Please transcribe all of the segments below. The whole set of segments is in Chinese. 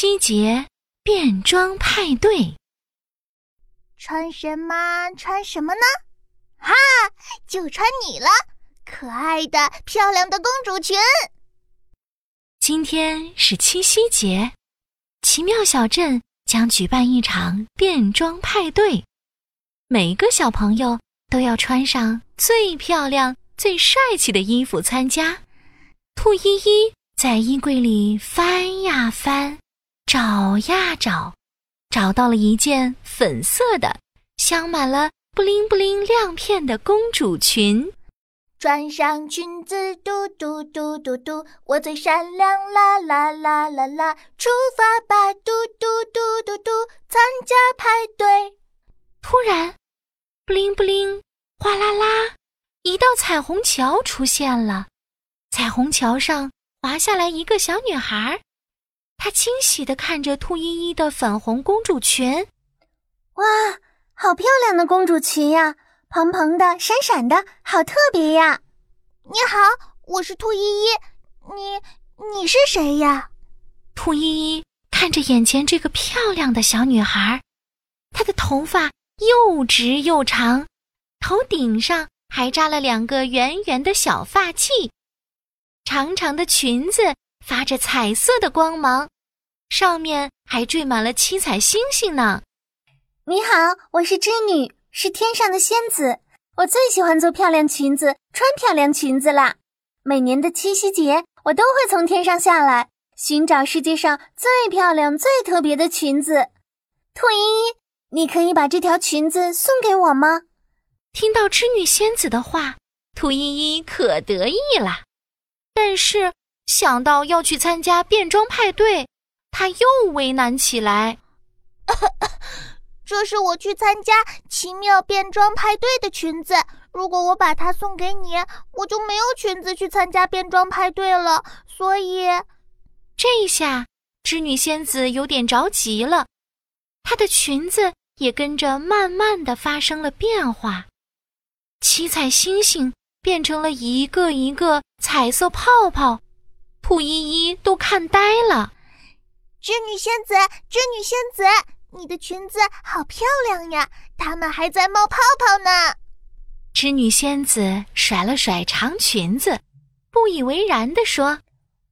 夕节变装派对，穿什么？穿什么呢？哈，就穿你了，可爱的、漂亮的公主裙。今天是七夕节，奇妙小镇将举办一场变装派对，每个小朋友都要穿上最漂亮、最帅气的衣服参加。兔依依在衣柜里翻呀翻。找呀找，找到了一件粉色的、镶满了布灵布灵亮片的公主裙。穿上裙子，嘟嘟嘟嘟嘟，我最闪亮啦啦啦啦啦！出发吧，嘟嘟嘟嘟嘟，参加派对。突然，布灵布灵，哗啦啦，一道彩虹桥出现了。彩虹桥上滑下来一个小女孩。他惊喜地看着兔依依的粉红公主裙，哇，好漂亮的公主裙呀！蓬蓬的，闪闪的，好特别呀！你好，我是兔依依，你你是谁呀？兔依依看着眼前这个漂亮的小女孩，她的头发又直又长，头顶上还扎了两个圆圆的小发髻，长长的裙子。发着彩色的光芒，上面还缀满了七彩星星呢。你好，我是织女，是天上的仙子。我最喜欢做漂亮裙子，穿漂亮裙子啦。每年的七夕节，我都会从天上下来，寻找世界上最漂亮、最特别的裙子。兔依依，你可以把这条裙子送给我吗？听到织女仙子的话，兔依依可得意了。但是。想到要去参加变装派对，他又为难起来。这是我去参加奇妙变装派对的裙子，如果我把它送给你，我就没有裙子去参加变装派对了。所以，这下织女仙子有点着急了，她的裙子也跟着慢慢的发生了变化，七彩星星变成了一个一个彩色泡泡。兔依依都看呆了，织女仙子，织女仙子，你的裙子好漂亮呀！它们还在冒泡泡呢。织女仙子甩了甩长裙子，不以为然地说：“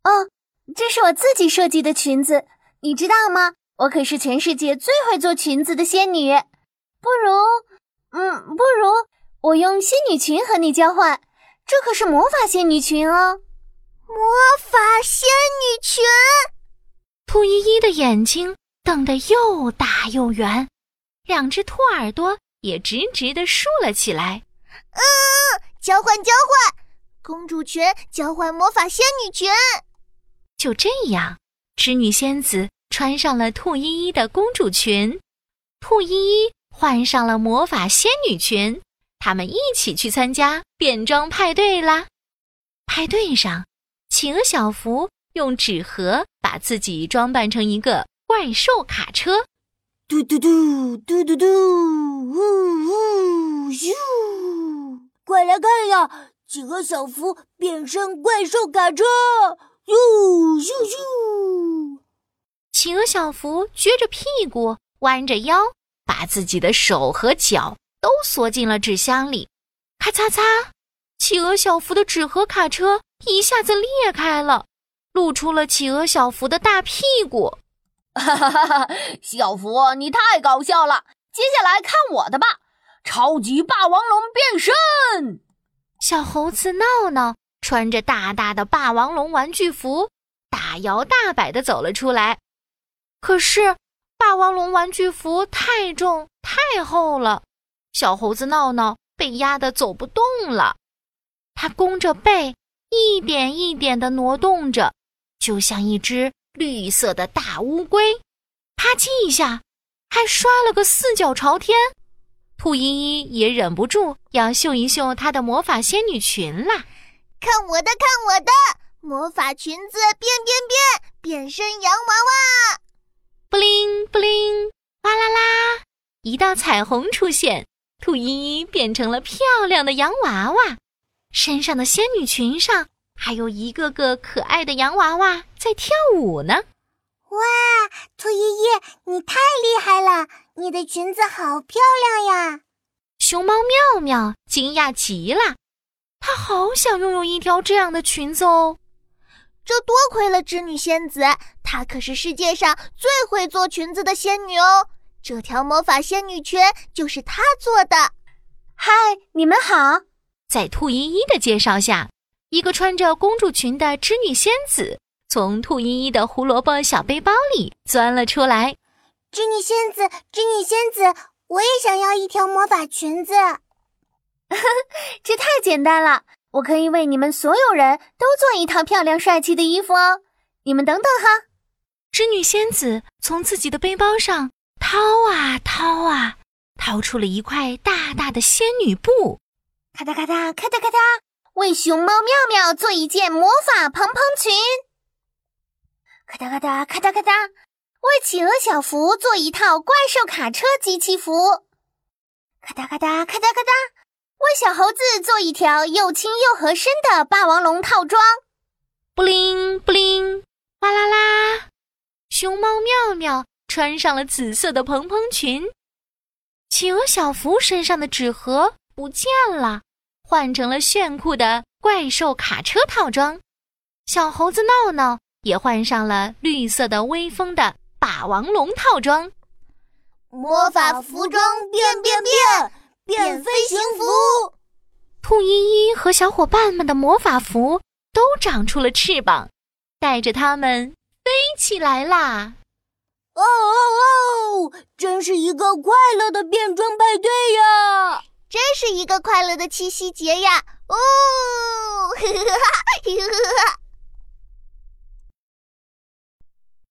哦，这是我自己设计的裙子，你知道吗？我可是全世界最会做裙子的仙女。不如，嗯，不如我用仙女裙和你交换，这可是魔法仙女裙哦。”魔法仙女裙，兔依依的眼睛瞪得又大又圆，两只兔耳朵也直直的竖了起来。嗯，交换交换，公主裙交换魔法仙女裙。就这样，织女仙子穿上了兔依依的公主裙，兔依依换上了魔法仙女裙，他们一起去参加变装派对啦。派对上。企鹅小福用纸盒把自己装扮成一个怪兽卡车，嘟嘟嘟嘟嘟嘟，呜呜咻！快来看呀，企鹅小福变身怪兽卡车，哟咻咻！企鹅小福撅着屁股，弯着腰，把自己的手和脚都缩进了纸箱里，咔嚓嚓，企鹅小福的纸盒卡车。一下子裂开了，露出了企鹅小福的大屁股。哈哈哈哈！小福，你太搞笑了！接下来看我的吧，超级霸王龙变身！小猴子闹闹穿着大大的霸王龙玩具服，大摇大摆的走了出来。可是，霸王龙玩具服太重太厚了，小猴子闹闹被压得走不动了。他弓着背。一点一点地挪动着，就像一只绿色的大乌龟，啪叽一下，还摔了个四脚朝天。兔依依也忍不住要秀一秀她的魔法仙女裙啦！看我的，看我的魔法裙子，变变变，变身洋娃娃！布灵布灵，哗啦啦，一道彩虹出现，兔依依变成了漂亮的洋娃娃。身上的仙女裙上还有一个个可爱的洋娃娃在跳舞呢！哇，兔依依，你太厉害了！你的裙子好漂亮呀！熊猫妙妙惊讶极了，它好想拥有一条这样的裙子哦。这多亏了织女仙子，她可是世界上最会做裙子的仙女哦。这条魔法仙女裙就是她做的。嗨，你们好！在兔依依的介绍下，一个穿着公主裙的织女仙子从兔依依的胡萝卜小背包里钻了出来。织女仙子，织女仙子，我也想要一条魔法裙子。这太简单了，我可以为你们所有人都做一套漂亮帅气的衣服哦。你们等等哈。织女仙子从自己的背包上掏啊掏啊，掏出了一块大大的仙女布。咔嗒咔嗒咔嗒咔嗒，为熊猫妙妙做一件魔法蓬蓬裙。咔嗒咔嗒咔嗒咔嗒，为企鹅小福做一套怪兽卡车机器服。咔嗒咔嗒咔嗒咔嗒，为小猴子做一条又轻又合身的霸王龙套装。布灵布灵，哗啦啦，熊猫妙妙穿上了紫色的蓬蓬裙。企鹅小福身上的纸盒不见了。换成了炫酷的怪兽卡车套装，小猴子闹闹也换上了绿色的威风的霸王龙套装。魔法服装变变变，变飞行服。兔依依和小伙伴们的魔法服都长出了翅膀，带着它们飞起来啦！哦哦哦！真是一个快乐的变装派对呀！真是一个快乐的七夕节呀！哦，呵呵哈，呵呵呵。